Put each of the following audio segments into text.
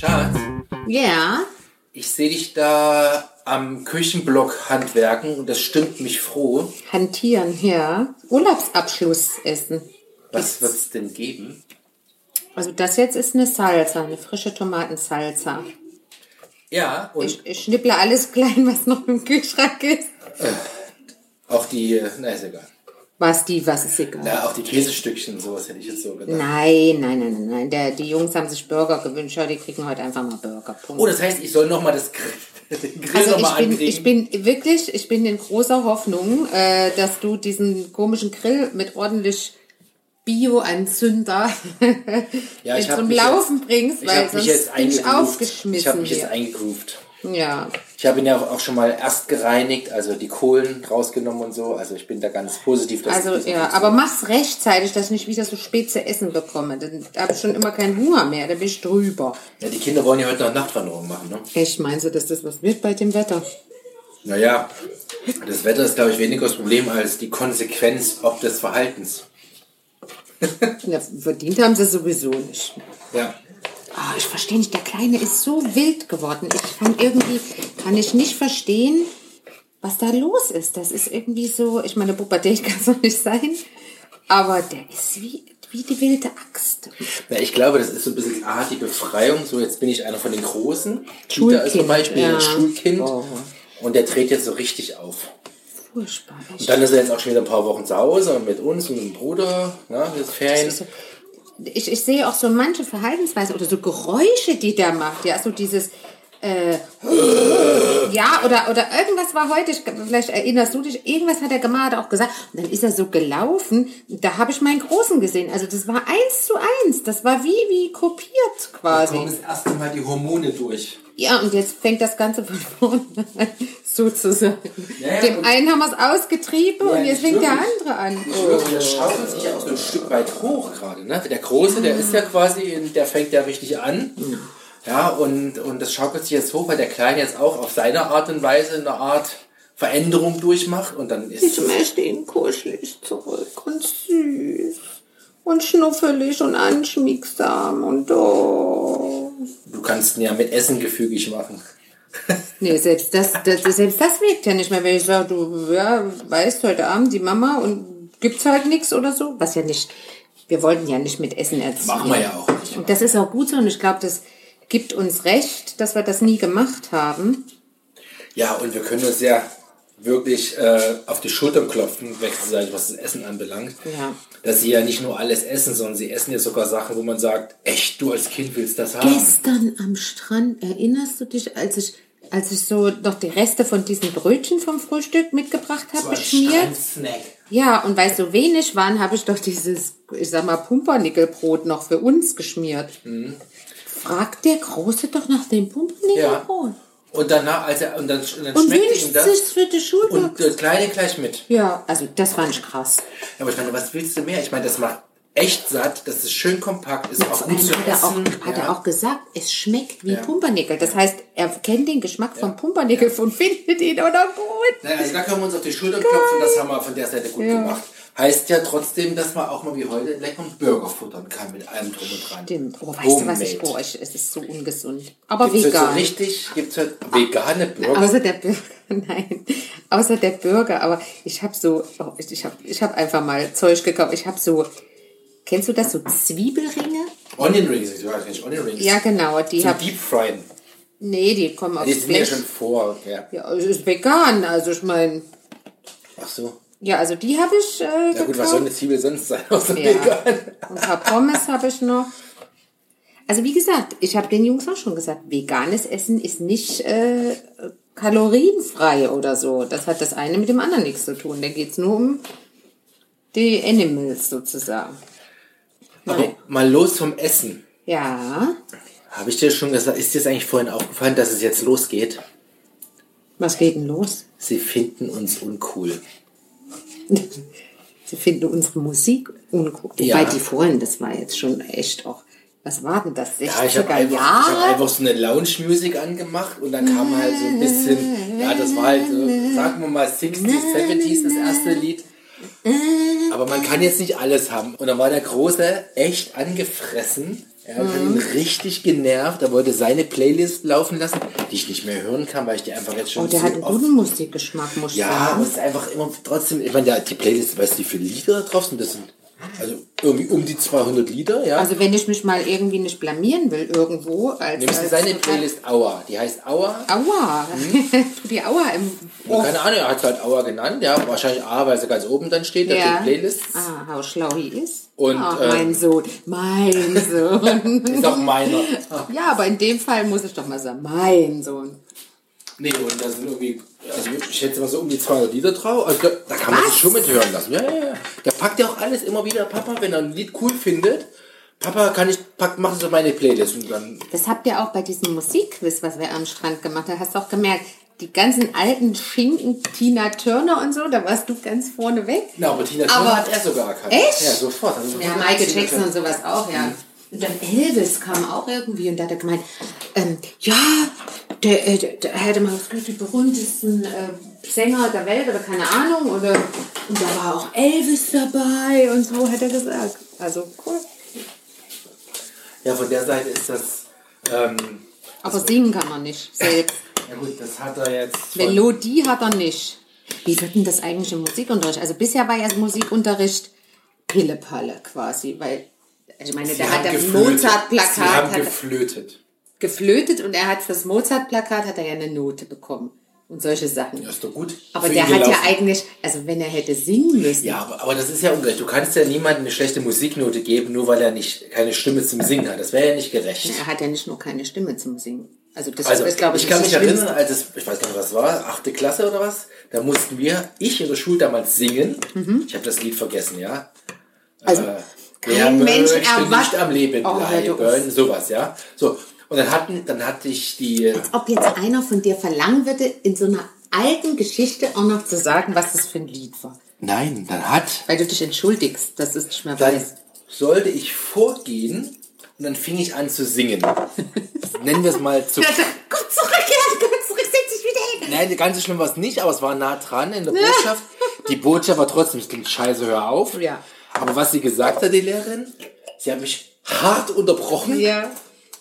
Schatz, Ja, ich sehe dich da am Küchenblock handwerken und das stimmt mich froh. hantieren, ja. Urlaubsabschluss essen. Was wird es denn geben? Also das jetzt ist eine Salsa, eine frische Tomatensalsa. Ja, und Ich, ich schnipple alles klein, was noch im Kühlschrank ist. auch die, äh, na ist egal. Was die, was ist egal. Ja, auch die Käsestückchen, sowas hätte ich jetzt so gedacht. Nein, nein, nein, nein, nein. Der, die Jungs haben sich Burger gewünscht, ja, die kriegen heute einfach mal Burger. Punkt. Oh, das heißt, ich soll nochmal das Grill, den Grill Also nochmal ich bin, ankriegen. ich bin wirklich, ich bin in großer Hoffnung, äh, dass du diesen komischen Grill mit ordentlich Bio-Anzünder ja, ich zum Laufen jetzt, bringst, ich weil mich sonst jetzt bin ich aufgeschmissen Ich habe mich jetzt eingegroovt. Ja, Ich habe ihn ja auch schon mal erst gereinigt, also die Kohlen rausgenommen und so. Also ich bin da ganz positiv. Dass also ja, aber mach's rechtzeitig, dass ich nicht wieder so spät zu essen bekomme. Dann habe ich schon immer keinen Hunger mehr, da bin ich drüber. Ja, die Kinder wollen ja heute noch Nachtwanderung machen, ne? Echt, meinst du, dass das was wird bei dem Wetter? Naja, das Wetter ist, glaube ich, weniger das Problem als die Konsequenz ob des Verhaltens. Ja, verdient haben sie sowieso nicht. Ja. Ah, ich verstehe nicht, der Kleine ist so wild geworden. Ich kann irgendwie, kann ich nicht verstehen, was da los ist. Das ist irgendwie so, ich meine, Pubertät kann es noch nicht sein, aber der ist wie, wie die wilde Axt. ja. Ich glaube, das ist so ein bisschen ah, die Befreiung. So, jetzt bin ich einer von den Großen. Kita ist Schulkind, zum Beispiel ja. ein Schulkind. Oh. Und der dreht jetzt so richtig auf. Furchtbar. Und dann ist er jetzt auch schon wieder ein paar Wochen zu Hause und mit uns und mit dem Bruder. Ne, jetzt Ferien. Ich, ich sehe auch so manche Verhaltensweisen oder so Geräusche, die der macht. Ja, so dieses, äh, ja, oder, oder irgendwas war heute, ich, vielleicht erinnerst du dich, irgendwas hat er hat auch gesagt, und dann ist er so gelaufen, da habe ich meinen Großen gesehen. Also das war eins zu eins, das war wie, wie kopiert Da quasi. kommen das erste Mal die Hormone durch. Ja, und jetzt fängt das Ganze von vorne an, sozusagen. Ja, Dem einen haben wir es ausgetrieben Ja, und jetzt fängt der andere an. Schwöre, der schaukelt sich ja auch so ein Stück weit hoch gerade. Ne? Der Große, der ist ja quasi, in- der fängt ja richtig an. Ja, und, und das schaukelt sich jetzt hoch, weil der Kleine jetzt auch auf seine Art und Weise eine Art Veränderung durchmacht. Und dann ist Ich möchte ihn kuschelig zurück und süß und schnuffelig und anschmiegsam und oh. du kannst ihn ja mit Essen gefügig machen. Nee, selbst das, das, selbst das wirkt ja nicht mehr, wenn ich sage, du ja, weißt heute Abend die Mama und gibt's halt nichts oder so, was ja nicht, wir wollten ja nicht mit Essen erziehen. Machen wir ja auch nicht. Und das ist auch gut so und ich glaube, das gibt uns recht, dass wir das nie gemacht haben. Ja, und wir können uns ja wirklich äh, auf die Schultern klopfen, wechselseitig, was das Essen anbelangt. Ja. Dass sie ja nicht nur alles essen, sondern sie essen ja sogar Sachen, wo man sagt, echt, du als Kind willst das haben. Gestern am Strand, erinnerst du dich, als ich, als ich so noch die Reste von diesen Brötchen vom Frühstück mitgebracht habe, beschmiert? Strandsnack. Ja, und weil so wenig waren, habe ich doch dieses, ich sag mal, Pumpernickelbrot noch für uns geschmiert. Fragt der Große doch nach dem Pumpernickelbrot. Und danach, als er, und dann, und dann Und schmeckt ihm das. sich für die Schule. Und der Kleine gleich mit. ja, also das fand ich krass. Ja, aber ich meine, was willst du mehr? Ich meine, das macht echt satt, das ist schön kompakt, ist auch Vor gut zu hat er, auch, essen. hat ja. er auch gesagt, es schmeckt wie Ja. Pumpernickel. Das heißt, er kennt den Geschmack vom Pumpernickel und findet ihn oder gut. Naja, also da können wir uns auf die Schulter klopfen, das haben wir von der Seite gut Ja. gemacht. Heißt ja trotzdem, dass man auch mal wie heute einen leckeren Burger futtern kann mit allem drum und dran. Stimmt. Oh, weißt du, was ich Homemade. boah, ich, es ist so ungesund. Aber Gibt's heute so vegan. richtig, gibt's heute vegane Burger? Außer der Burger, nein, außer der Burger. Aber ich habe so, oh, ich, ich habe ich hab einfach mal Zeug gekauft. Ich habe so, kennst du das, so Zwiebelringe? Onion Rings, ich weiß nicht, Onion Rings. Ja, genau, die Zum hab, Deep Fryen. nee, die kommen Die aufs sind ja schon vor, ja. Ja, es ist vegan, also ich meine, Ach so. Ja, also die habe ich äh, Ja gut, was soll gekauft. eine Zwiebel sonst sein, außer Ja. vegan? Und ein paar Pommes habe ich noch. Also wie gesagt, ich habe den Jungs auch schon gesagt, veganes Essen ist nicht äh, kalorienfrei oder so. Das hat das eine mit dem anderen nichts zu tun. Da geht's nur um die Animals sozusagen. Aber mal los vom Essen. Ja, Habe ich dir schon gesagt, ist dir eigentlich vorhin aufgefallen, dass es jetzt losgeht? was geht denn los? Sie finden uns uncool. Sie finden unsere Musik uncool. Ja. Wobei die vorhin, das war jetzt schon echt auch, was war denn das, 60er Ja, ich habe einfach, ich hab einfach so eine Lounge-Musik angemacht und dann kam halt so ein bisschen, ja, das war halt, so, sagen wir mal, 60s, 70s, das erste Lied. Aber man kann jetzt nicht alles haben. Und dann war der Große echt angefressen, Er hat ihn richtig genervt. Er wollte seine Playlist laufen lassen, die ich nicht mehr hören kann, weil ich die einfach jetzt schon Oh, der so hat einen guten Musikgeschmack, muss ich Ja, aber sagen. es ist einfach immer trotzdem, ich meine, die Playlist, weißt du, wie viele Lieder da drauf sind? Das sind also irgendwie um die 200 Lieder, ja. Also wenn ich mich mal irgendwie nicht blamieren will irgendwo, als, Nimmst du seine Playlist Aua. Die heißt Aua. Aua, tu die Aua im Ohr. Keine Ahnung, er hat es halt Aua genannt, ja. Wahrscheinlich A, weil sie ganz oben dann steht, Ja. steht Playlist. Ah, how schlau he ist. Und, Ach, ähm, mein Sohn, mein Sohn. Ist auch meiner. ja, aber in dem Fall muss ich doch mal sagen, mein Sohn. Nee, und da sind irgendwie, also ich schätze mal so um die 200 Lieder drauf. Also da, da kann man Was? sich schon mit hören lassen. Ja, ja, ja. Der packt ja auch alles immer wieder, Papa, wenn er ein Lied cool findet. Papa, kann ich, pack, mach so meine Playlist und dann Das habt ihr auch bei diesem Musikquiz, was wir am Strand gemacht haben, hast du auch gemerkt, die ganzen alten Schinken, Tina Turner und so, da warst du ganz vorne weg. Na, aber Tina Aber- Turner hat er sogar erkannt. Echt? Ja, sofort. Also Ja, Michael Jackson und sowas auch, ja. Und dann Elvis kam auch irgendwie und da hat er gemeint, ähm, ja, der, äh, der, der hätte mal gesagt, die berühmtesten äh, Sänger der Welt oder keine Ahnung oder und da war auch Elvis dabei und so hat er gesagt. Also cool. Ja, von der Seite ist das, ähm, Aber singen kann man nicht selbst. ja gut, das hat er jetzt Melodie hat er nicht. Wie wird denn das eigentlich im Musikunterricht? Also bisher war ja das Musikunterricht Pillepalle quasi, weil ich meine, Sie der hat. Sie Mozart-Plakat geflötet. geflötet und er hat fürs Mozart-Plakat hat er ja eine Note bekommen und solche Sachen. Ja, ist doch gut. Aber der hat ja eigentlich, also wenn er hätte singen müssen, Ja, aber, aber das ist ja ungerecht. Du kannst ja niemandem eine schlechte Musiknote geben, nur weil er nicht keine Stimme zum Singen hat. Das wäre ja nicht gerecht. er hat ja nicht nur keine Stimme zum Singen. Also das Also, ist, glaube ich, ich kann mich erinnern, als es, ich weiß gar nicht, was war, achte Klasse oder was, da mussten wir, ich in der Schule damals singen. Ich habe das Lied vergessen, ja. Mhm. Also, Äh, kein wer Mensch erwacht- am Leben Oh, bleiben, sowas, ja. So, und dann hatten, dann hatte ich die, Ob jetzt einer von dir verlangen würde, in so einer alten Geschichte auch noch zu sagen, was das für ein Lied war. nein, dann hat, Weil du dich entschuldigst, dass du es nicht mehr weißt. sollte ich vorgehen und dann fing ich an zu singen. Nennen wir es mal zu Komm zurück, ja, komm zurück, setz dich wieder hin. Nein, ganz so schlimm war es nicht, aber es war nah dran in der Botschaft. Die Botschaft war trotzdem, es klingt scheiße, hör auf. Ja. Aber was sie gesagt hat, die Lehrerin, sie hat mich hart unterbrochen. Ja.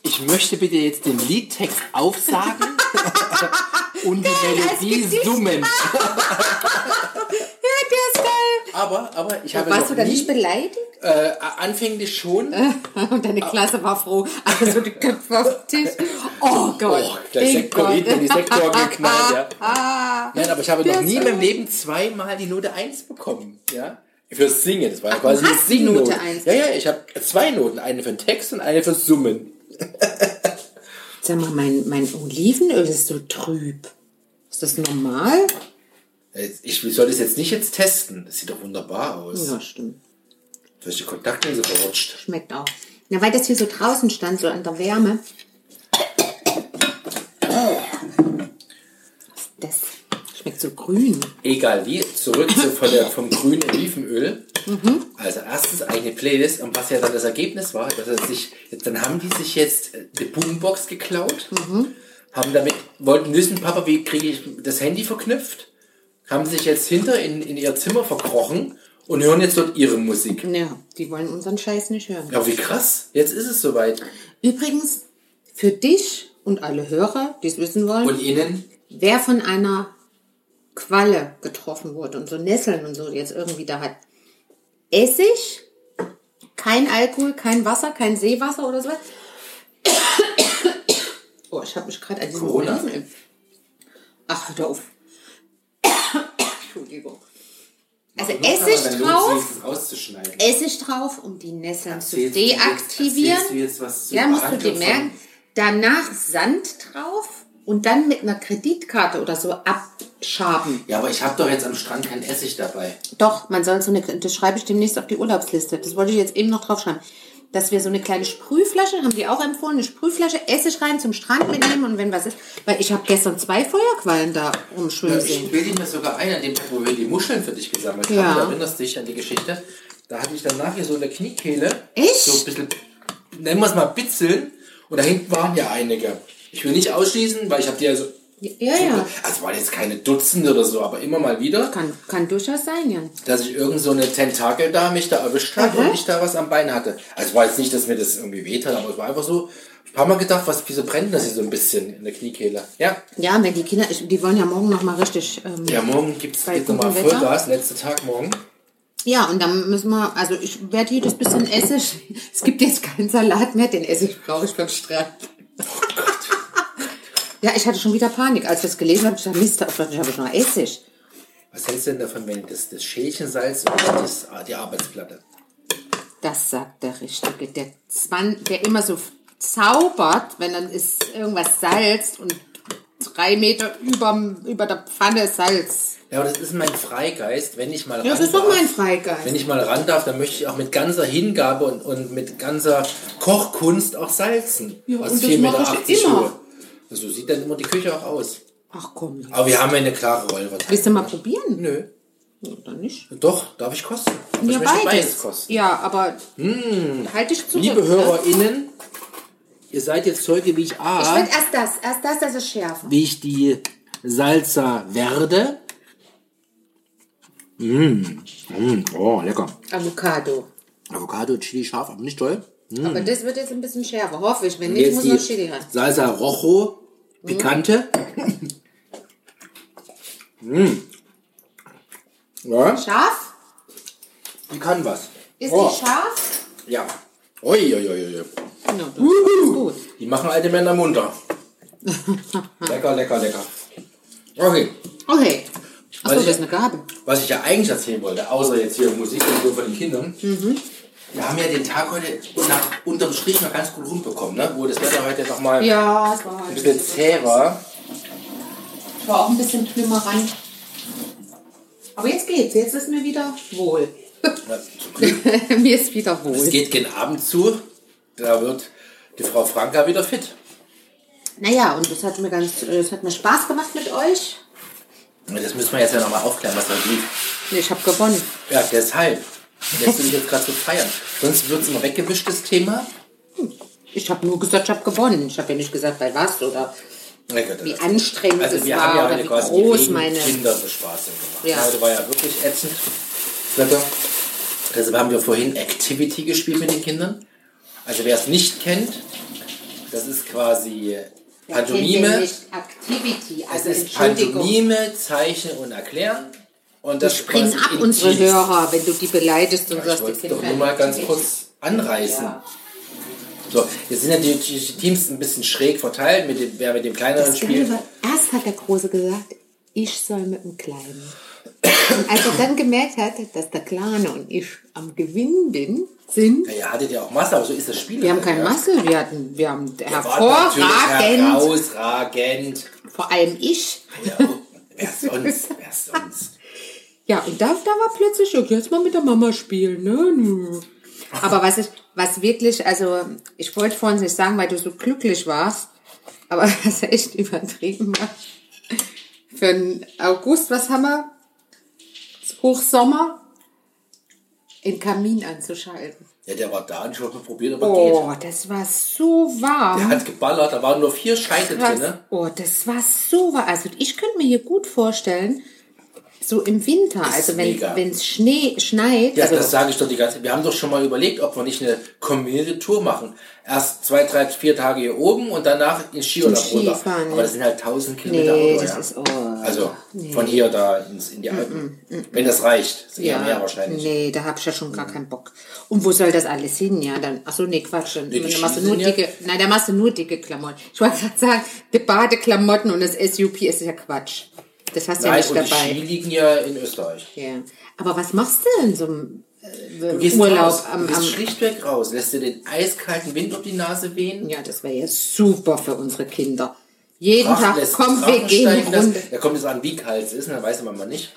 Ich möchte bitte jetzt den Liedtext aufsagen und die Melodie summen. Ja, der ist geil. Aber, aber ich habe Warst noch du da nie, nicht beleidigt? äh, anfänglich schon. Und deine Klasse war froh. Also die Köpfe auf den Tisch. Oh Gott. Oh, der Sektor in die Sektor geknallt, ja. Ah, Nein, aber ich habe noch nie in meinem Leben zweimal die Note 1 bekommen. Ja? Fürs Singen. Das war ja quasi eine Singnote. Note 1. Ja, ja, ich habe zwei Noten. Eine für den Text und eine fürs Summen. Sag mal, mein, mein Olivenöl ist so trüb. Ist das normal? Ich soll das jetzt nicht jetzt testen. Das sieht doch wunderbar aus. Ja, stimmt. Du hast die Kontaktlinse verrutscht. Schmeckt auch. Na, weil das hier so draußen stand, so an der Wärme. Das schmeckt so grün. Egal wie, zurück zu, von der, vom grünen Olivenöl. Mhm. Also erstens eine Playlist und was ja dann das Ergebnis war, dass er sich, dann haben die sich jetzt eine Boombox geklaut, Mhm. haben damit, wollten wissen, Papa, wie kriege ich das Handy verknüpft, haben sich jetzt hinter in, in ihr Zimmer verkrochen und hören jetzt dort ihre Musik. Ja, die wollen unseren Scheiß nicht hören. Ja, wie krass, jetzt ist es soweit. Übrigens, für dich und alle Hörer, die es wissen wollen, Und ihnen, wer von einer Qualle getroffen wurde und so Nesseln und so jetzt irgendwie da hat. Essig, kein Alkohol, kein Wasser, kein Seewasser oder so. Oh, ich habe mich gerade an diesem Corona? Olivenöl- Ach, hör auf. Entschuldigung. Also Essig drauf. Essig drauf, um die Nesseln zu Erzählst du jetzt- deaktivieren. du jetzt was zur Ja, musst du dir merken. Danach Sand drauf und dann mit einer Kreditkarte oder so abschaben. Ja, aber ich habe doch jetzt am Strand kein Essig dabei. Doch, man soll so eine, das schreibe ich demnächst auf die Urlaubsliste. Das wollte ich jetzt eben noch draufschreiben. Dass wir so eine kleine Sprühflasche, haben die auch empfohlen, eine Sprühflasche, Essig rein zum Strand mitnehmen und wenn was ist. Weil ich habe gestern zwei Feuerquallen da rumschwimmen Ja, ich sehen. bilde mir sogar ein, an dem Tag, wo wir die Muscheln für dich gesammelt Ja. haben. Du erinnerst dich an die Geschichte. Da hatte ich danach hier so in der Kniekehle. Echt? So ein bisschen, nennen wir es mal Bitzeln. Und da hinten waren ja einige. Ich will nicht ausschließen, weil ich habe die ja so Ja, ja. Also waren jetzt keine Dutzende oder so, aber immer mal wieder, Kann, kann durchaus sein, Jan. dass ich irgend so eine Tentakel da mich da erwischt hat Aha. und ich da was am Bein hatte. Also es war jetzt nicht, dass mir das irgendwie weht hat, aber es war einfach so, ein paar Mal gedacht, was, wieso brennt das hier so ein bisschen in der Kniekehle? Ja. Ja, wenn die Kinder, ich, die wollen ja morgen noch mal richtig. Ähm, Ja, morgen gibt's Bei geht nochmal? Vollgas, letzter Tag morgen. Ja, und dann müssen wir, also ich werde jedes bisschen Essig. Es gibt jetzt keinen Salat mehr, den Essig brauche ich beim Strand. Ja, ich hatte schon wieder Panik. Als ich das gelesen habe, ich dachte, Mist, auf Deutsch habe ich noch Essig. Was hältst du denn davon, wenn das, das Schälchensalz nicht das, ah, die Arbeitsplatte? Das sagt der Richtige. Der, Zwan, der immer so zaubert, wenn dann ist irgendwas salzt und drei Meter über, über der Pfanne Salz. Ja, aber das ist mein Freigeist, wenn ich mal Ja, das ran ist doch darf. mein Freigeist. Wenn ich mal ran darf, dann möchte ich auch mit ganzer Hingabe und, und mit ganzer Kochkunst auch salzen. Ja, Was und das 4,80 mache ich immer. Höhe. So sieht dann immer die Küche auch aus. Ach komm. Aber wir haben ja eine klare Rollverteilung. Willst du mal probieren? Nö. Oder nicht? Doch, darf ich kosten? Aber Ja, ich beides. beides kosten. Ja, aber halt dich zurück. Liebe ne? HörerInnen, ihr seid jetzt Zeuge, wie ich Ich A, will erst das. Erst das, das ist schärfer. wie ich die Salsa werde. Mm. Mm. Oh, lecker. Avocado. Avocado, Chili scharf, aber nicht toll. Aber das wird jetzt ein bisschen schärfer. Hoffe ich. Wenn nicht, Jetzt muss noch Chili rein. Salsa Rojo, pikante. mm. Ja, Scharf? die kann was. Ist Oh, die scharf? Ja. Ui, ui, ui, ui. Ja, das ist gut. Die machen alte Männer munter. lecker, lecker, lecker. Okay. Okay. Achso, das ich- ist eine Gabe. Was ich ja eigentlich erzählen wollte, außer jetzt hier Musik und so von den Kindern. Wir haben ja den Tag heute nach, unterm Strich mal ganz gut rumbekommen, ne? wo das Wetter heute nochmal Ja, es war ein halt. bisschen zäh war. War auch ein bisschen klimmerant. Aber jetzt geht's. Jetzt ist mir wieder wohl. Ja, zum Glück. mir ist wieder Es wohl. geht gen Abend zu, da wird die Frau Franka wieder fit. Naja, und das hat mir ganz, das hat mir Spaß gemacht mit euch. Das müssen wir jetzt ja nochmal aufklären, was da lief. Nee, Ich habe gewonnen. Ja, deshalb. Lässt du dich jetzt gerade so feiern. Sonst wird es immer weggewischt, das Thema. Ich habe nur gesagt, ich habe gewonnen. Ich habe ja nicht gesagt, bei was oder wie anstrengend Also es wir war haben ja oder wie quasi groß meine. Kinderbespaßung gemacht. Ja. Heute war ja wirklich ätzend. Wetter. Deshalb haben wir vorhin Activity gespielt mit den Kindern. Also wer es nicht kennt, das ist quasi Pantomime. Nicht Activity, Es also ist Entschuldigung. Pantomime, Zeichnen und Erklären. Und das Springen ab, unsere. Hörer, wenn du die beleidigst und Ja, ich sagst, wollte die es doch nur mal ganz kurz anreißen. Ja. So, jetzt sind ja die, die Teams ein bisschen schräg verteilt, mit dem, wer mit dem kleineren spielt. Erst hat der Große gesagt, ich soll mit dem Kleinen. Und als er dann gemerkt hat, dass der Kleine und ich am Gewinn bin, sind, Ja, ihr hattet ja auch Masse, aber so ist das Spiel. wir haben keine ja. Masse, wir hatten, wir haben natürlich hervorragend, Herausragend. vor allem ich. Ja, wer sonst? Wer sonst? Ja, und da, da war plötzlich, okay, jetzt mal mit der Mama spielen, ne? Nö. Aber was ich, was wirklich, also, ich wollte vorhin nicht sagen, weil du so glücklich warst, aber was echt übertrieben war. Für den August, was haben wir? Hochsommer, den Kamin anzuschalten. Ja, der war da und schon mal probiert, aber Oh, das war so warm. geht. Der hat geballert, da waren nur vier Scheite drin. Ne? Oh, das war so warm. Also ich könnte mir hier gut vorstellen, so im Winter, also wenn es Schnee schneit, Ja, also das sage ich doch die ganze Zeit. Wir haben doch schon mal überlegt, ob wir nicht eine Community-Tour machen. Erst zwei, drei, vier Tage hier oben und danach in Skiurlaub Zum runter. Aber das sind halt 1000 Kilometer Nee, Auto, das ja. ist- oh, also von hier da ins, in die Alpen. Wenn das reicht. Sind ja, mehr wahrscheinlich. nee, da hab ich ja schon gar keinen Bock. Und wo soll das alles hin? Ja, dann, ach so, nee, Quatsch. Dann, die dann machst du Ski nur sind ja- dicke, nein, da machst du nur dicke Klamotten. Ich wollte gerade sagen, die Badeklamotten und das SUP ist ja Quatsch. Das hast du ja nicht und die dabei. Ski liegen ja in Österreich. Ja. Aber was machst du in so einem Du äh, Urlaub raus. am, du gehst am schlichtweg raus. Lässt dir den eiskalten Wind auf die Nase wehen. Ja, das wäre ja super für unsere Kinder. Jeden Pracht Tag, lässt komm, wir gehen das- Runde. Da kommt es an, wie kalt es ist, ne, weiß man mal nicht.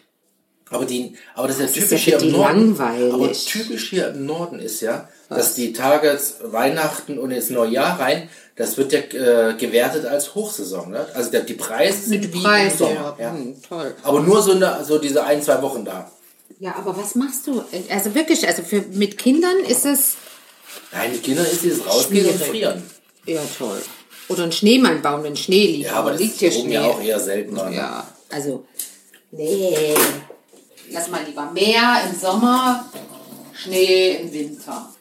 Aber, die, aber das ist ja ist typisch ja hier im die Norden. langweilig. Aber typisch hier im Norden ist ja, dass die Tage Weihnachten und ins Neujahr rein, das wird ja äh, gewertet als Hochsaison. Ne? Also der, die Preise sind wie im Sommer. ja. Hm, toll. Aber nur so, eine, so diese ein, zwei Wochen da. Ja, aber was machst du? Also wirklich, also für, mit Kindern ist es, Nein, mit Kindern ist dieses Rausgehen und. Frieren. ja toll. Oder einen Schneemann bauen, wenn Schnee liegt. Ja, aber das liegt ist hier oben Schnee. ja auch eher seltener. ne? Ja, also, nee. Lass mal lieber Meer im Sommer, Schnee im Winter.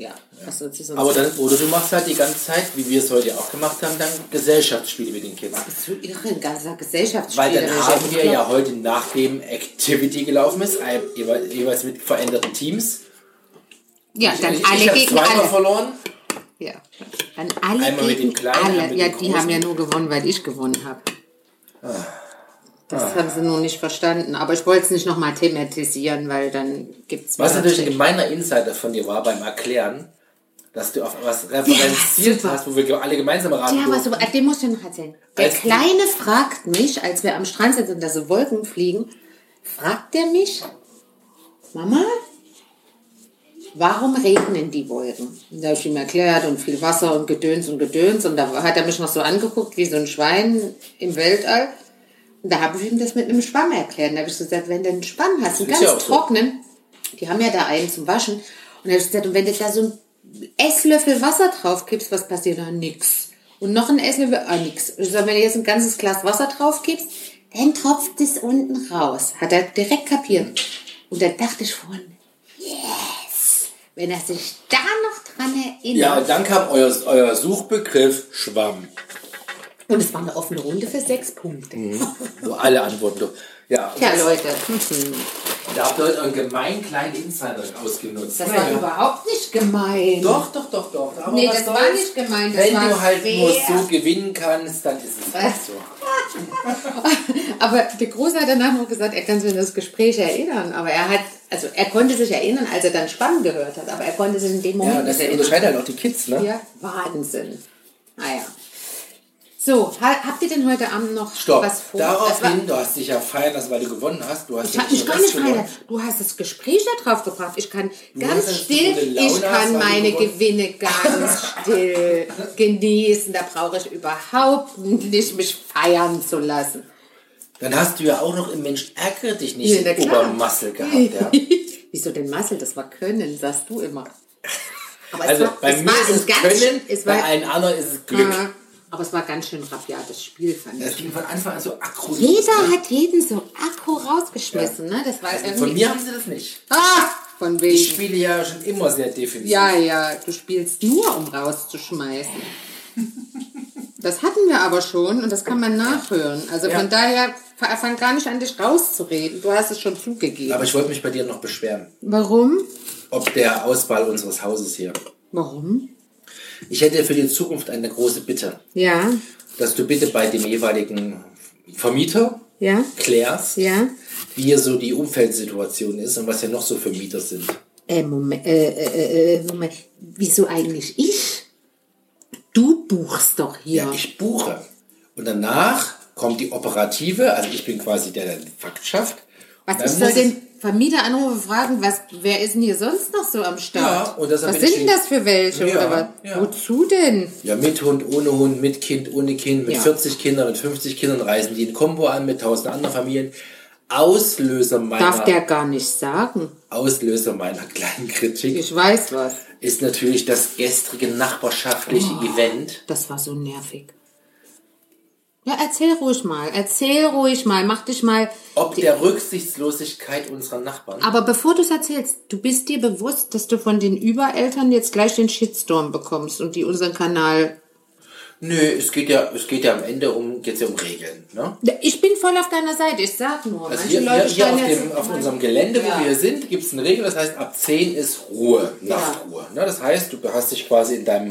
Ja, was soll sie sonst Aber dann, oder du machst halt die ganze Zeit, wie wir es heute auch gemacht haben, dann Gesellschaftsspiele mit den Kids. bist du irre, ein ganzer Gesellschaftsspiel. Weil dann haben wir ja heute, nachdem Activity gelaufen ist, jeweils mit veränderten Teams. Ja, dann ich alle ich gegen zweimal alle. verloren. Ja, dann alle Einmal mit gegen dem Kleinen, alle. mit Ja, die haben ja nur gewonnen, weil ich gewonnen habe. Das Ah. haben sie nur nicht verstanden. Aber ich wollte es nicht nochmal thematisieren, weil dann gibt es Was natürlich ein gemeiner Insider von dir war beim Erklären, dass du auf was referenziert super. hast, wo wir alle gemeinsam raten Ja, aber so, durften. den muss ich noch erzählen. Der Als- Kleine fragt mich, als wir am Strand sind und da so Wolken fliegen, fragt er mich, Mama, warum regnen die Wolken? Und da habe ich ihm erklärt und viel Wasser und Gedöns und Gedöns und da hat er mich noch so angeguckt wie so ein Schwein im Weltall. Und da habe ich ihm das mit einem Schwamm erklärt. Und da habe ich gesagt, wenn du einen Schwamm hast, einen ganz ja auch so. trockenen, die haben ja da einen zum Waschen. Und da habe ich gesagt, und wenn du da so einen Esslöffel Wasser drauf kippst, was passiert da? Nix. Und noch ein Esslöffel, ah, nix. Ich sag, wenn du jetzt ein ganzes Glas Wasser drauf kippst, dann tropft es unten raus. Hat er direkt kapiert. Und da dachte ich vorhin, yes, wenn er sich da noch dran erinnert. Ja, und dann kam euer, euer Suchbegriff Schwamm, Und es war eine offene Runde für sechs Punkte. wo alle antworten durften. Ja, Tja, Leute, da habt ihr heute einen gemeinen kleinen Insider ausgenutzt. das war überhaupt nicht gemein. Doch, doch, doch, doch. Aber Nee, das war nicht gemein, das Wenn war du halt nur fair. so gewinnen kannst, dann ist es halt so. Aber der Große hat danach noch gesagt, er kann sich an das Gespräch erinnern. Aber er hat, also er konnte sich erinnern, als er dann Spannend gehört hat. Aber er konnte sich in dem Moment Ja, das nicht unterscheidet halt auch die Kids, ne? Ja, Wahnsinn. Naja. So, ha, habt ihr denn heute Abend noch Stopp. was vor? Daraufhin, du hast dich ja feiern lassen, weil du gewonnen hast. Du hast ich ja nur gar das nicht feiern. Du hast das Gespräch da drauf gebracht. Ich kann ganz du still, gute Laune ich kann meine Gewinne ganz still genießen. Da brauche ich überhaupt nicht mich feiern zu lassen. Dann hast du ja auch noch im Mensch ärgere dich nicht Ja. Obermassel gehabt, ja. Wieso denn Marcel? Das war Können, sagst du immer. Aber Also war- bei mir war ist es ganz- Können, bei allen anderen ist es Glück. Ja, aber es war ganz schön rabiates Spiel, fand ich. Das ging von Anfang an so akkurat. Jeder hat jeden so Akku rausgeschmissen, ne? Das war irgendwie. Von mir haben sie das nicht. Ah, von Ich wegen. spiele ja schon immer sehr defensiv. Ja, ja, du spielst nur, um rauszuschmeißen. Das hatten wir aber schon und das kann man nachhören. Also Ja. von daher fa- fang gar nicht an, dich rauszureden. Du hast es schon zugegeben. Aber ich wollte mich bei dir noch beschweren. Warum? Ob der Auswahl unseres Hauses hier. Warum? Ich hätte für die Zukunft eine große Bitte. Ja, Dass du bitte bei dem jeweiligen Vermieter ja, klärst, ja. wie hier so die Umfeldsituation ist und was hier noch so für Mieter sind. Äh, Moment, äh, äh, äh, Moment. Wieso eigentlich ich? Du buchst doch hier. Ja, ich buche. Und danach kommt die operative, also ich bin quasi der, der Fakt schafft. Was, soll muss den Vermieter anrufen fragen, was, wer ist denn hier sonst noch so am Start? Ja, und das was sind denn das für welche? Ja, oder was? ja. Wozu denn? Ja, mit Hund, ohne Hund, mit Kind, ohne Kind, mit Ja. 40 Kindern, mit 50 Kindern reisen die in Kombo an, mit 1000 anderen Familien. Auslöser meiner, Darf der gar nicht sagen. Auslöser meiner kleinen Kritik Ich weiß was. ist natürlich das gestrige nachbarschaftliche Oh. Event. Das war so nervig. Ja, erzähl ruhig mal. Erzähl ruhig mal. Mach dich mal. Ob der Rücksichtslosigkeit unserer Nachbarn. Aber bevor du es erzählst, du bist dir bewusst, dass du von den Übereltern jetzt gleich den Shitstorm bekommst und die unseren Kanal. Nö, es geht ja, es geht ja am Ende um, geht's ja um Regeln, ne? Ich bin voll auf deiner Seite. Ich sag nur. Also hier, Leute hier, hier auf, dem, auf unserem Gelände, wo Ja. wir hier sind, gibt es eine Regel, das heißt, ab 10 ist Ruhe, Nachtruhe. Ne? Das heißt, du hast dich quasi in deinem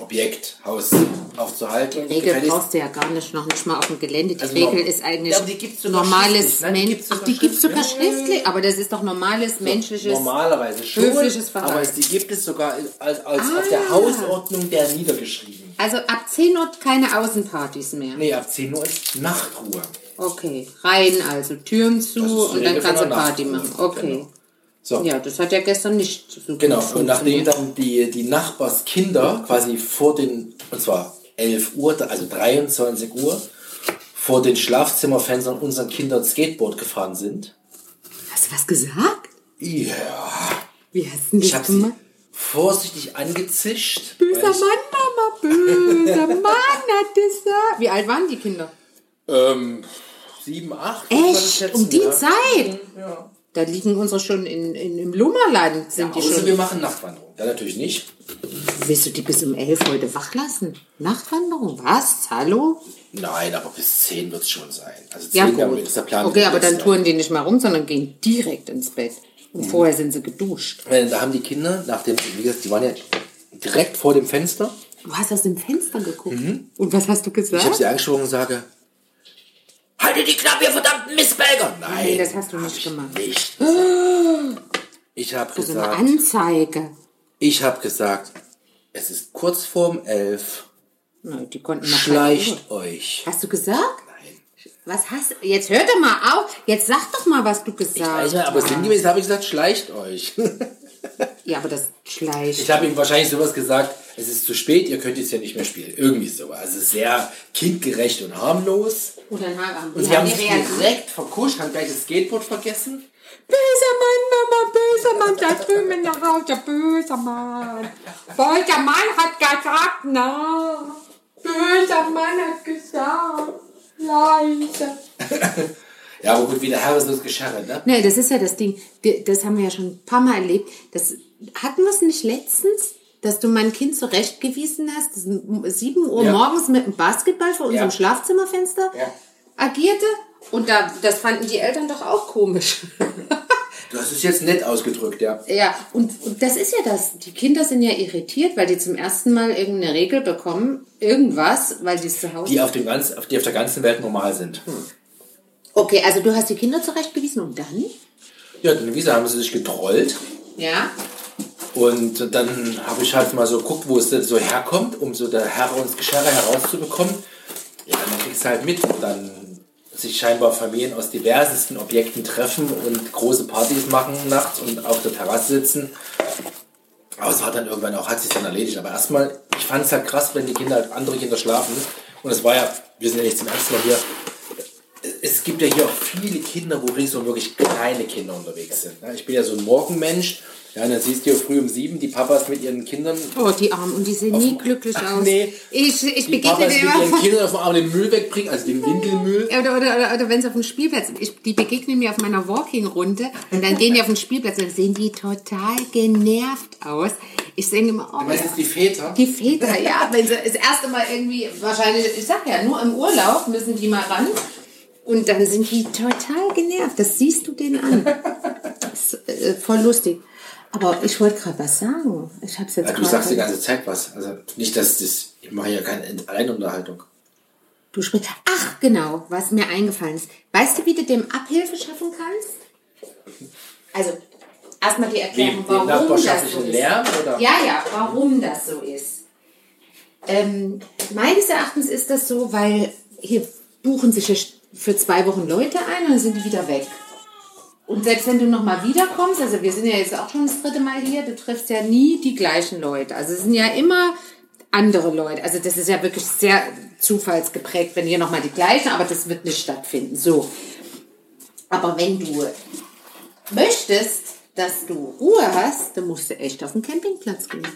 Objekt, Haus aufzuhalten. Die Regel brauchst du ja gar nicht, noch nicht mal auf dem Gelände. Die Also Regel ist eigentlich Ja, die normales ne? Die Men gibt's Ach, die gibt es sogar schriftlich. Aber das ist doch normales menschliches. Normalerweise schon, höfliches Verhalten. aber die gibt es sogar als, als auf Ah. der Hausordnung der niedergeschrieben. Also ab 10 Uhr keine Außenpartys mehr. Nee, ab 10 Uhr ist Nachtruhe. Okay, rein also Türen zu und dann kannst du Party machen. Okay. Genau. So. Ja, das hat ja gestern nicht so gut Genau, und nachdem dann die, die Nachbarskinder quasi vor den, und zwar 11 Uhr, also 23 Uhr, vor den Schlafzimmerfenstern unseren Kindern Skateboard gefahren sind. Hast du was gesagt? Ja. Wie hast du denn Ich das habe sie gemacht? vorsichtig angezischt. Böse. Böser Mann, Mama, böser Mann hat gesagt. Wie alt waren die Kinder? Ähm, sieben, acht. Echt? Um die ja. Zeit? Ja. Da liegen unsere schon in, in, im Lummerland, sind die Außer schon. wir machen Nachtwanderung. Dann natürlich nicht. Willst du die bis um elf heute wach lassen? Nachtwanderung? Was? Hallo? Nein, aber bis zehn wird es schon sein. Also Ja, zehn gut. ist der Plan. Okay, aber dann touren die nicht mal rum, sondern gehen direkt ins Bett. Und vorher sind sie geduscht. Äh, Da haben die Kinder, nach dem, wie gesagt, die waren ja direkt vor dem Fenster. Du hast aus dem Fenster geguckt. Und was hast du gesagt? Mhm. Ich habe sie angesprochen und sage, haltet die Klappe, ihr verdammten Mistbelger! Nein, Nee, das hast du nicht gemacht. nicht. Ich habe So eine gesagt, Anzeige. ich habe gesagt, es ist kurz vorm elf. Na, die konnten noch. Schleicht euch. Hast du gesagt? Nein. Was hast Jetzt hör doch mal auf. Jetzt sag doch mal, was du gesagt Weiß nicht, aber hast. sinngemäß habe ich gesagt, schleicht euch. Ja, aber das schleicht. Ich habe ihm wahrscheinlich sowas gesagt, es ist zu spät, ihr könnt jetzt ja nicht mehr spielen. Irgendwie sowas. Also sehr kindgerecht und harmlos. Oder ein Haararm. Und sie haben sich direkt verkuscht, haben gleich das Skateboard vergessen. Böser Mann, Mama, böser Mann, da drüben nach Hause, böser Mann. Böser Mann hat gesagt, na. Böser Mann hat gesagt, leise. Ja, aber gut, wie der Herr ist Gescharre, ne? Nee, das ist ja das Ding. Das haben wir ja schon ein paar Mal erlebt. Das hatten wir es nicht letztens, dass du mein Kind zurechtgewiesen hast, das um 7 Uhr Ja. morgens mit dem Basketball vor unserem Ja. Schlafzimmerfenster Ja. agierte. Und da, das fanden die Eltern doch auch komisch. Das ist jetzt nett ausgedrückt, ja. Ja, und, und das ist ja das. Die Kinder sind ja irritiert, weil die zum ersten Mal irgendeine Regel bekommen, irgendwas, weil die es zu Hause. Die auf, dem ganz, auf, die auf der ganzen Welt normal sind. Okay, also du hast die Kinder zurechtgewiesen und dann? Ja, dann wie haben sie sich getrollt. Ja. Und dann habe ich halt mal so geguckt, wo es denn so herkommt, um so der Herr und das Geschirr herauszubekommen. Ja, dann kriegst du halt mit, dann sich scheinbar Familien aus diversesten Objekten treffen und große Partys machen nachts und auf der Terrasse sitzen. Aber es war dann irgendwann auch, hat sich dann erledigt. Aber erstmal, ich fand es halt krass, wenn die Kinder, halt andere Kinder schlafen. Und es war ja, wir sind ja nicht zum ersten Mal hier. Es gibt ja hier auch viele Kinder, wo ringsum wirklich kleine Kinder unterwegs sind. ne? Ich bin ja so ein Morgenmensch. Ja, dann siehst du ja früh um sieben die Papas mit ihren Kindern. Oh, die Armen. Und die sehen nie glücklich Ach, aus. nee. Ich, ich Die begegne Papas mit ihren. Kindern auf dem Arm den Müll wegbringen, also den Windelmüll. Oder, oder, oder, oder wenn sie auf dem Spielplatz sind. Ich, die begegnen mir auf meiner Walking-Runde und dann gehen die auf den Spielplatz und dann sehen die total genervt aus. Ich denke immer, oh, Du meinst jetzt die Väter? Die Väter, ja, wenn sie das erste Mal irgendwie, wahrscheinlich, ich sag ja, nur im Urlaub müssen die mal ran. Und dann sind die total genervt. Das siehst du denen an. Das ist äh, voll lustig. Aber ich wollte gerade was sagen. Ich hab's jetzt Ja, du sagst die ganze Zeit was. Also nicht, dass das. Ich mache ja keine Alleinunterhaltung. Du sprichst. Ach, genau, was mir eingefallen ist. Weißt du, wie du dem Abhilfe schaffen kannst? Also, erstmal die Erklärung, warum das so ist. Lärm? Oder? Ja, ja, warum das so ist. Ähm, meines Erachtens ist das so, weil hier buchen sich ja für zwei Wochen Leute ein und dann sind die wieder weg. Und selbst wenn du nochmal wiederkommst, also wir sind ja jetzt auch schon das dritte Mal hier, du triffst ja nie die gleichen Leute. Also es sind ja immer andere Leute. Also das ist ja wirklich sehr zufallsgeprägt, wenn hier nochmal die gleichen, aber das wird nicht stattfinden. So. Aber wenn du möchtest, dass du Ruhe hast, dann musst du echt auf den Campingplatz gehen.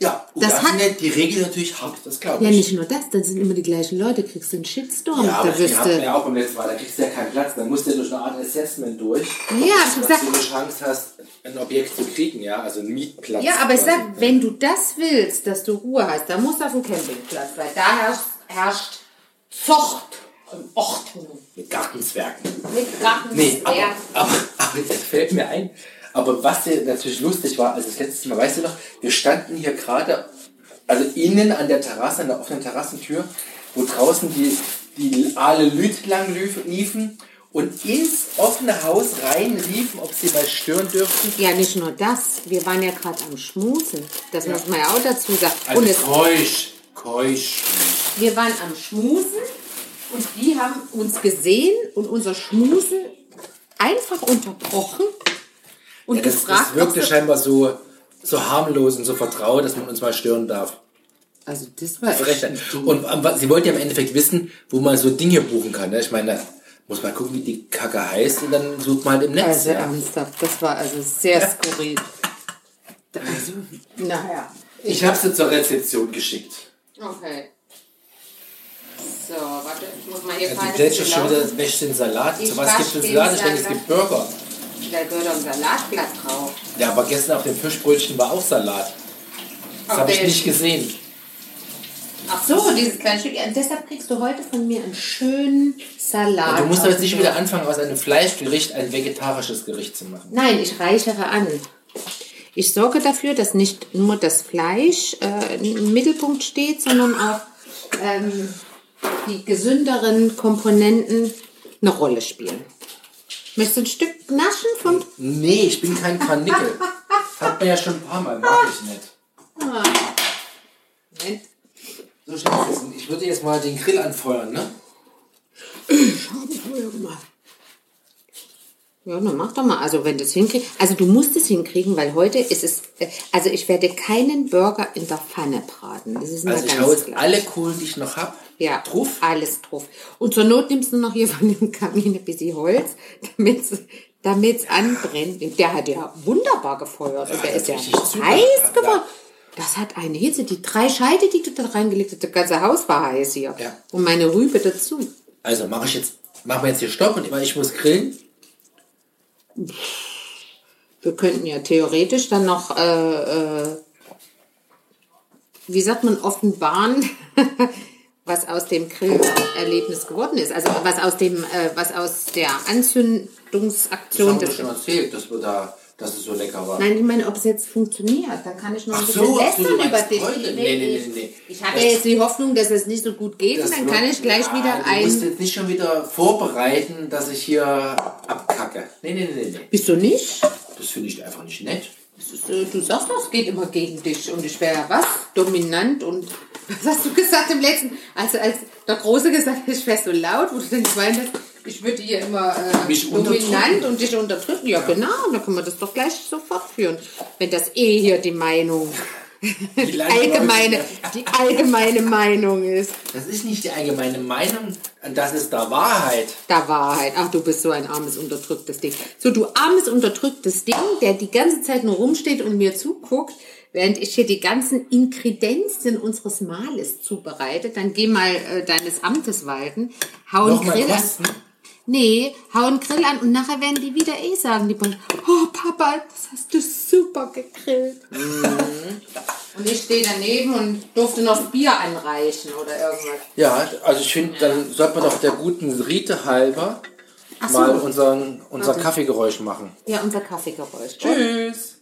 Ja, gut, Das das, hat- sind die Regel natürlich hart, das glaube Ja, ich. nicht nur das, dann sind immer die gleichen Leute, kriegst du einen Shitstorm. Ja, aber da wirst hatten wir du, ja auch beim letzten Mal, da kriegst du ja keinen Platz, dann musst du ja durch eine Art Assessment durch, ja, ich dass sag, du eine Chance hast, ein Objekt zu kriegen, ja, also einen Mietplatz. ja, aber ich quasi. sag, wenn du das willst, dass du Ruhe hast, dann musst du auf den Campingplatz, weil da herrscht, herrscht Zucht und Ordnung. Mit Gartenzwergen. Mit Garten, Nee, aber, aber, aber jetzt fällt mir ein, aber was hier natürlich lustig war, also das letzte Mal, weißt du noch, wir standen hier gerade, also innen an der Terrasse, an der offenen Terrassentür, wo draußen die, die alle Lüt lang lief- liefen und ins offene Haus rein riefen, ob sie mal stören dürften. Ja, nicht nur das, wir waren ja gerade am Schmusen, das muss man ja auch dazu sagen. Also und es, keusch, keusch. wir waren am Schmusen und die haben uns gesehen und unser Schmusen einfach unterbrochen und Ja, das, gefragt, das wirkte scheinbar so, so harmlos und so vertraut, dass man uns mal stören darf. Also das war echt ein Ding. Und sie wollte ja im Endeffekt wissen, wo man so Dinge buchen kann. Ne? Ich meine, muss man gucken, wie die Kacke heißt und dann sucht man halt im Netz. Also ja. ernsthaft, das war also sehr skurril. Also, naja. Ich habe sie zur Rezeption geschickt. Okay. So, warte, ich muss mal hier Ja, gerade du schon wieder den Salat. Zu was gibt es Salat? Ich denke, es gibt Burger. Da gehört doch ein Salatblatt drauf. Ja, aber gestern auf dem Fischbrötchen war auch Salat. Das habe ich nicht gesehen. Ach so, dieses kleine Stück. Und deshalb kriegst du heute von mir einen schönen Salat. Du musst aber jetzt nicht wieder anfangen, aus einem Fleischgericht ein vegetarisches Gericht zu machen. Nein, ich reichere an. Ich sorge dafür, dass nicht nur das Fleisch äh, im Mittelpunkt steht, sondern auch ähm, die gesünderen Komponenten eine Rolle spielen. Möchtest du ein Stück naschen von... Nee, ich bin kein Karnickel. Hat man ja schon ein paar Mal, mag ich nicht. Moment. So, Schatz, ich würde jetzt mal den Grill anfeuern, ne? Ja, dann mach doch mal. Also wenn du es hinkriegst. Also du musst es hinkriegen, weil heute ist es. äh, Also ich werde keinen Burger in der Pfanne braten. Das ist mir Also ich ganz hau jetzt klar. alle Kohlen, die ich noch habe, Ja, drauf. alles drauf. Und zur Not nimmst du noch hier von dem Kamin ein bisschen Holz, damit es anbrennt. Der hat ja wunderbar gefeuert. Und der ist ja heiß Ja. geworden. Das hat eine Hitze. Die drei Scheite, die du da reingelegt hast, das ganze Haus war heiß hier. Ja. Und meine Rübe dazu. Also mache ich jetzt, machen wir jetzt hier Stopp und ich muss grillen. Wir könnten ja theoretisch dann noch, äh, äh, wie sagt man, offenbaren, was aus dem Grillerlebnis geworden ist. Also was aus dem, äh, was aus der Anzündungsaktion haben wir schon erzählt, dass wir da, dass es so lecker war. Nein, ich meine, ob es jetzt funktioniert. Dann kann ich noch ein bisschen so, lästern über dich. Nee, nee, nee, nee. Ich habe Das- ja jetzt die Hoffnung, dass es nicht so gut geht und Das dann kann ich gleich ja, wieder Du musst ein... jetzt nicht schon wieder vorbereiten, dass ich hier abkacke. Nee, nee, nee, nee. Bist du nicht? Das finde ich einfach nicht nett. Das ist, äh, Du sagst, das geht immer gegen dich und ich wäre was? Dominant und was hast du gesagt im letzten? Also als der Große gesagt hat, ich wäre so laut, wo du dann gemeint hast, ich würde hier immer äh, Mich dominant und dich unterdrücken. Ja, genau, dann können wir das doch gleich so fortführen. Wenn das eh hier die Meinung, die allgemeine, die allgemeine Meinung ist. Das ist nicht die allgemeine Meinung, das ist der Wahrheit. Da Wahrheit. Ach, du bist so ein armes, unterdrücktes Ding. So, du armes, unterdrücktes Ding, der die ganze Zeit nur rumsteht und mir zuguckt, während ich hier die ganzen Inkredenzien unseres Mahles zubereite. Dann geh mal äh, deines Amtes walten. Hau einen Grill an. Nee, hau einen Grill an und nachher werden die wieder eh sagen, die Bullen, oh Papa, das hast du super gegrillt. Und ich stehe daneben und durfte noch Bier anreichen oder irgendwas. Ja, also ich finde, dann sollte man doch der guten Rite halber so. mal unseren, unser Kaffeegeräusch machen. Ja, unser Kaffeegeräusch. Tschüss.